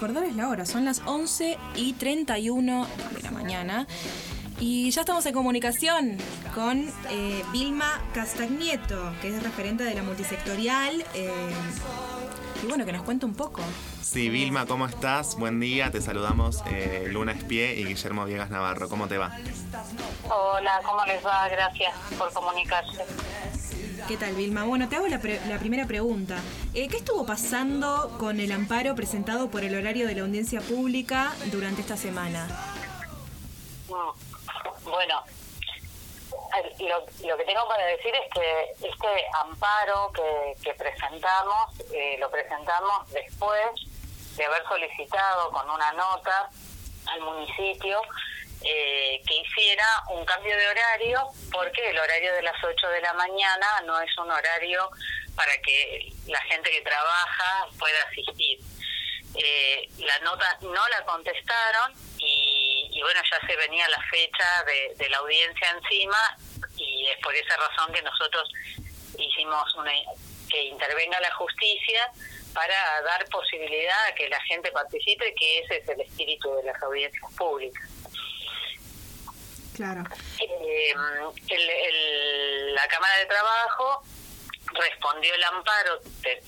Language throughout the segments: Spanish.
recordarles la hora, son las 11 y 31 de la mañana. Y ya estamos en comunicación con eh, Vilma Castagnieto, que es referente de la multisectorial. Eh, y bueno, que nos cuente un poco. Sí, Vilma, ¿cómo estás? Buen día, te saludamos eh, Luna Espie y Guillermo Viegas Navarro. ¿Cómo te va? Hola, ¿cómo les va? Gracias por comunicarse. ¿Qué tal, Vilma? Bueno, te hago la, primera pregunta. Eh, ¿Qué estuvo pasando con el amparo presentado por el horario de la audiencia pública durante esta semana? Mm, bueno, lo, que tengo para decir es que este amparo que, presentamos, eh, lo presentamos después de haber solicitado con una nota al municipio eh, que hiciera un cambio de horario porque el horario de las 8 de la mañana no es un horario para que la gente que trabaja pueda asistir. Eh, la nota no la contestaron y, bueno, ya se venía la fecha de, la audiencia encima y es por esa razón que nosotros hicimos una, que intervenga la justicia para dar posibilidad a que la gente participe, que ese es el espíritu de las audiencias públicas. Claro. Eh, la Cámara de Trabajo respondió el amparo,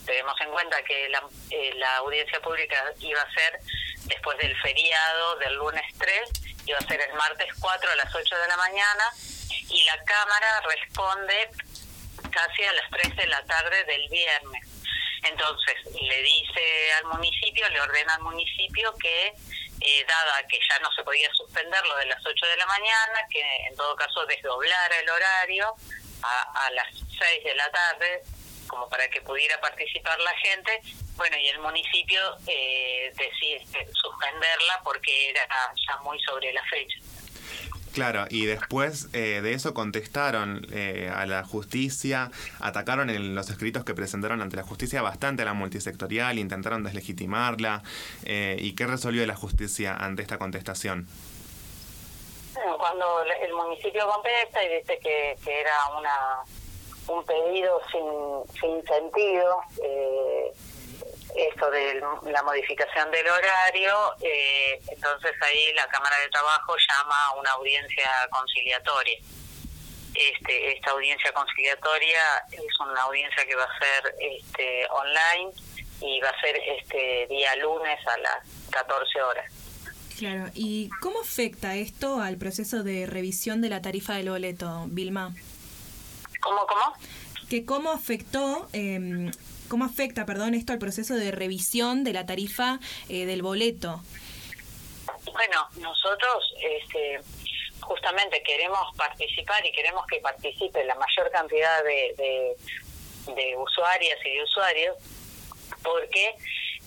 tenemos en cuenta que la, eh, la audiencia pública iba a ser después del feriado del lunes 3, iba a ser el martes 4 a las 8 de la mañana, y la Cámara responde casi a las 3 de la tarde del viernes. Entonces, le dice al municipio, le ordena al municipio que, eh, dada que ya no se podía suspender lo de las 8 de la mañana, que en todo caso desdoblara el horario a, a las 6 de la tarde, como para que pudiera participar la gente, bueno, y el municipio eh, decide suspenderla porque era ya muy sobre la fecha. Claro, y después eh, de eso contestaron eh, a la justicia, atacaron en los escritos que presentaron ante la justicia bastante a la multisectorial, intentaron deslegitimarla. Eh, ¿Y qué resolvió la justicia ante esta contestación? Cuando el municipio contesta y dice que, que era una un pedido sin, sin sentido, eh, esto de la modificación del horario, eh, entonces ahí la Cámara de Trabajo llama a una audiencia conciliatoria. Este, esta audiencia conciliatoria es una audiencia que va a ser este, online y va a ser este día lunes a las 14 horas. Claro, ¿y cómo afecta esto al proceso de revisión de la tarifa del boleto, Vilma? ¿Cómo, cómo? Que cómo afectó eh, ¿Cómo afecta, perdón, esto al proceso de revisión de la tarifa eh, del boleto? Bueno, nosotros este, justamente queremos participar y queremos que participe la mayor cantidad de, de, usuarias y de usuarios, porque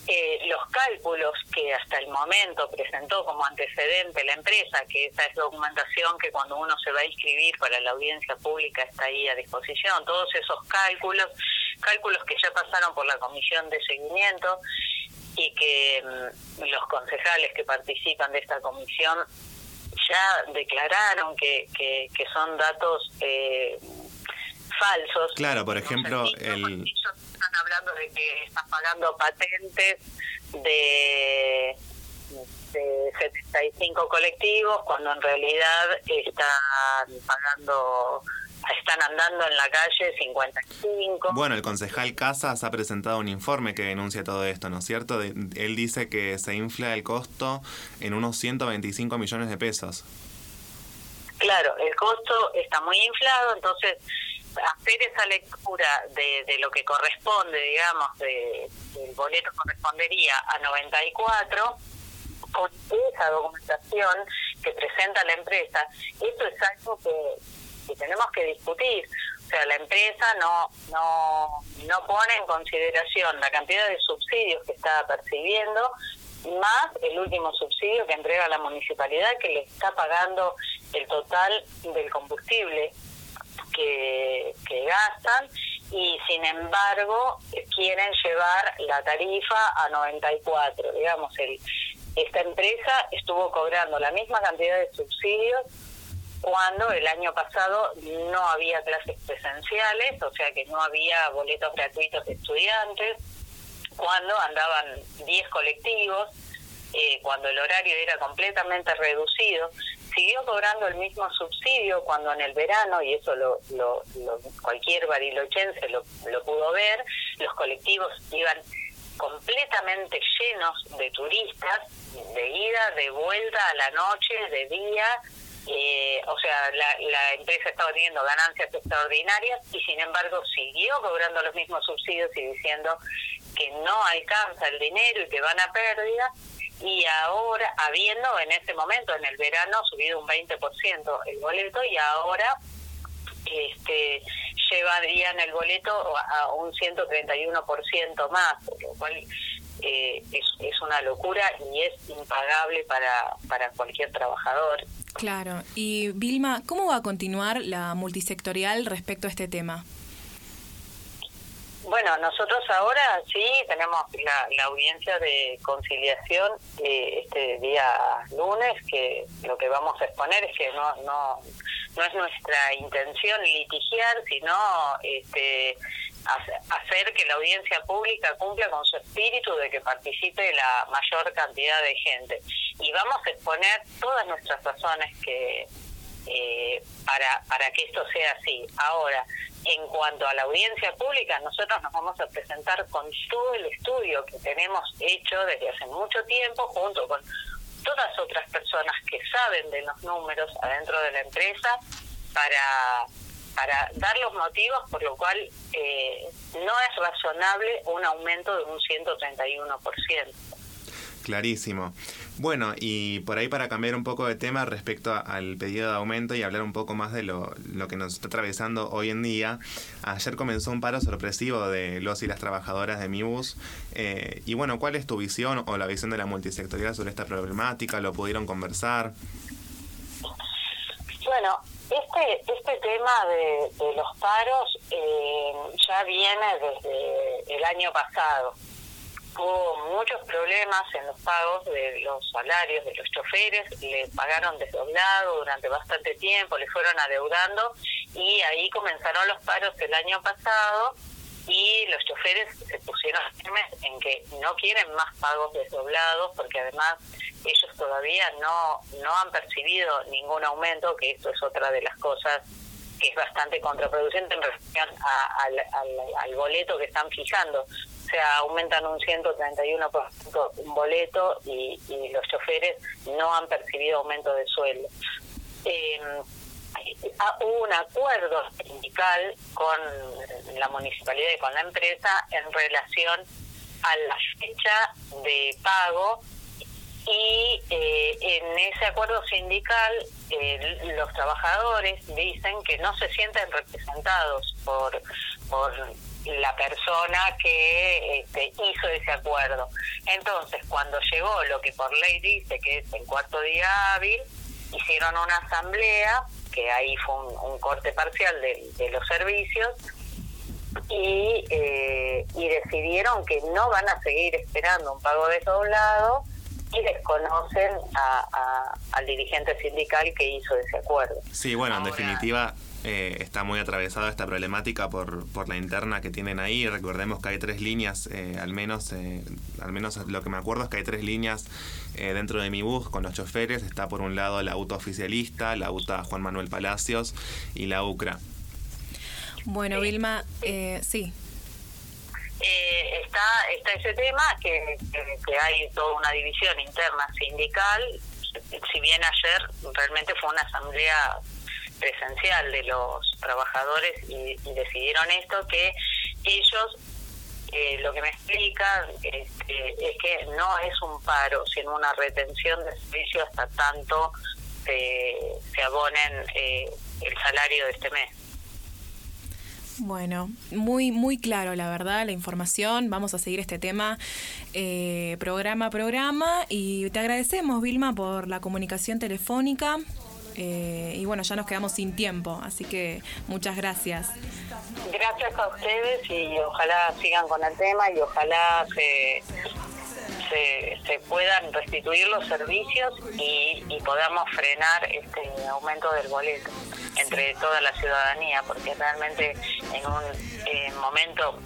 eh, los cálculos que hasta el momento presentó como antecedente la empresa, que esa es documentación que cuando uno se va a inscribir para la audiencia pública está ahí a disposición, todos esos cálculos cálculos que ya pasaron por la comisión de seguimiento y que mm, los concejales que participan de esta comisión ya declararon que, que, son datos eh, falsos. Claro, por ejemplo, el... Ellos están hablando de que están pagando patentes de, de 75 colectivos cuando en realidad están pagando están andando en la calle 55. Bueno, el concejal Casas ha presentado un informe que denuncia todo esto, ¿no es cierto? él dice que se infla el costo en unos 125 millones de pesos. Claro, el costo está muy inflado, entonces hacer esa lectura de, de lo que corresponde, digamos, de, el boleto correspondería a 94, con esa documentación que presenta la empresa, esto es algo que y tenemos que discutir. O sea, la empresa no, no, no pone en consideración la cantidad de subsidios que está percibiendo, más el último subsidio que entrega la municipalidad, que le está pagando el total del combustible que, que gastan y sin embargo quieren llevar la tarifa a 94. Digamos, el, esta empresa estuvo cobrando la misma cantidad de subsidios cuando el año pasado no había clases presenciales, o sea que no había boletos gratuitos de estudiantes, cuando andaban 10 colectivos eh, cuando el horario era completamente reducido, siguió cobrando el mismo subsidio cuando en el verano, y eso lo, lo, cualquier barilochense lo, lo pudo ver, los colectivos iban completamente llenos de turistas, de ida, de vuelta a la noche, de día, eh, o sea, la, la, empresa estaba teniendo ganancias extraordinarias y sin embargo siguió cobrando los mismos subsidios y diciendo que no alcanza el dinero y que van a pérdida. Y ahora, habiendo en ese momento, en el verano, subido un 20% el boleto y ahora este llevarían el boleto a un 131% más, lo cual eh, es, es una locura y es impagable para, para cualquier trabajador. Claro. Y Vilma, ¿cómo va a continuar la multisectorial respecto a este tema? Bueno, nosotros ahora sí tenemos la, la audiencia de conciliación eh, este día lunes, que lo que vamos a exponer es que no, no, no es nuestra intención litigiar, sino este, hacer que la audiencia pública cumpla con su espíritu de que participe la mayor cantidad de gente. Y vamos a exponer todas nuestras razones que eh, para, para que esto sea así. Ahora, en cuanto a la audiencia pública, nosotros nos vamos a presentar con todo el estudio que tenemos hecho desde hace mucho tiempo, junto con todas otras personas que saben de los números adentro de la empresa, para para dar los motivos por lo cual eh, no es razonable un aumento de un 131%. Clarísimo. Bueno, y por ahí para cambiar un poco de tema respecto al pedido de aumento y hablar un poco más de lo, lo que nos está atravesando hoy en día, ayer comenzó un paro sorpresivo de los y las trabajadoras de MIBUS. Eh, y bueno, ¿cuál es tu visión o la visión de la multisectorial sobre esta problemática? ¿Lo pudieron conversar? Bueno, este, este tema de, los paros eh, ya viene desde el año pasado. Hubo muchos problemas en los pagos de los salarios de los choferes, le pagaron desdoblado durante bastante tiempo, le fueron adeudando y ahí comenzaron los paros el año pasado y los choferes se pusieron en que no quieren más pagos desdoblados porque además ellos todavía no, no han percibido ningún aumento, que esto es otra de las cosas que es bastante contraproducente en relación al, boleto que están fijando. Aumentan un 131% un boleto y, los choferes no han percibido aumento de sueldo. Eh, hubo un acuerdo sindical con la municipalidad y con la empresa en relación a la fecha de pago y eh, en ese acuerdo sindical eh, los trabajadores dicen que no se sienten representados por, por la persona que este, hizo ese acuerdo. Entonces, cuando llegó lo que por ley dice que es el cuarto día hábil, hicieron una asamblea, que ahí fue un, corte parcial de, los servicios, y, eh, y decidieron que no van a seguir esperando un pago desdoblado y desconocen a, al dirigente sindical que hizo ese acuerdo. Sí, bueno, en definitiva eh, está muy atravesada esta problemática por, por la interna que tienen ahí. Recordemos que hay tres líneas, eh, al menos eh, al menos lo que me acuerdo es que hay tres líneas dentro de mi bus con los choferes. Está por un lado la auto oficialista, la UTA Juan Manuel Palacios y la UCRA. Bueno, Vilma, sí. Eh, está, está ese tema, que, que, hay toda una división interna sindical, si bien ayer realmente fue una asamblea presencial de los trabajadores y, decidieron esto, que ellos eh, lo que me explican es, es, que no es un paro, sino una retención de servicio hasta tanto se abonen eh, el salario de este mes. Bueno, muy, muy claro, la verdad, la información. Vamos a seguir este tema eh, programa programa y te agradecemos, Vilma, por la comunicación telefónica. Eh, y bueno, ya nos quedamos sin tiempo, así que muchas gracias. Gracias a ustedes y ojalá sigan con el tema y ojalá se, se, puedan restituir los servicios y, y podamos frenar este aumento del boleto entre toda la ciudadanía, porque realmente en un momento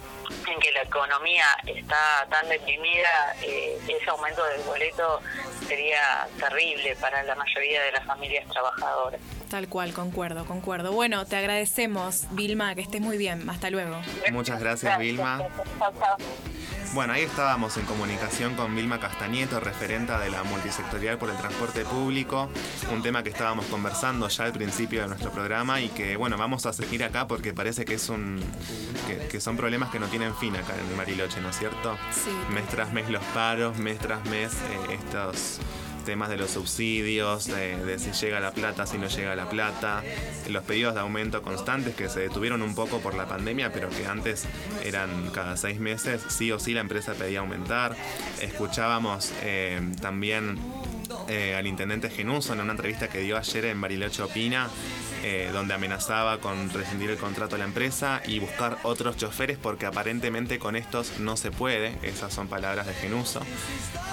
en que la economía está tan deprimida, eh, ese aumento del boleto sería terrible para la mayoría de las familias trabajadoras. Tal cual, concuerdo, concuerdo. Bueno, te agradecemos, Vilma, que estés muy bien. Hasta luego. Muchas gracias, Vilma. Bueno, ahí estábamos en comunicación con Vilma Castañeto, referenta de la multisectorial por el transporte público, un tema que estábamos conversando ya al principio de nuestro programa y que, bueno, vamos a seguir acá porque parece que es un que, son problemas que no tienen fin acá en Mariloche, ¿no es cierto? Sí. Mes tras mes los paros, mes tras mes eh, estos temas de los subsidios, de, si llega la plata, si no llega la plata, los pedidos de aumento constantes que se detuvieron un poco por la pandemia, pero que antes eran cada seis meses, sí o sí la empresa pedía aumentar. Escuchábamos eh, también eh, al intendente Genuso en una entrevista que dio ayer en Bariloche Opina, eh, donde amenazaba con rescindir el contrato de la empresa y buscar otros choferes porque aparentemente con estos no se puede, esas son palabras de Genuso.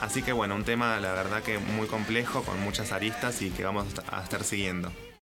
Así que bueno, un tema la verdad que muy complejo, con muchas aristas y que vamos a estar siguiendo.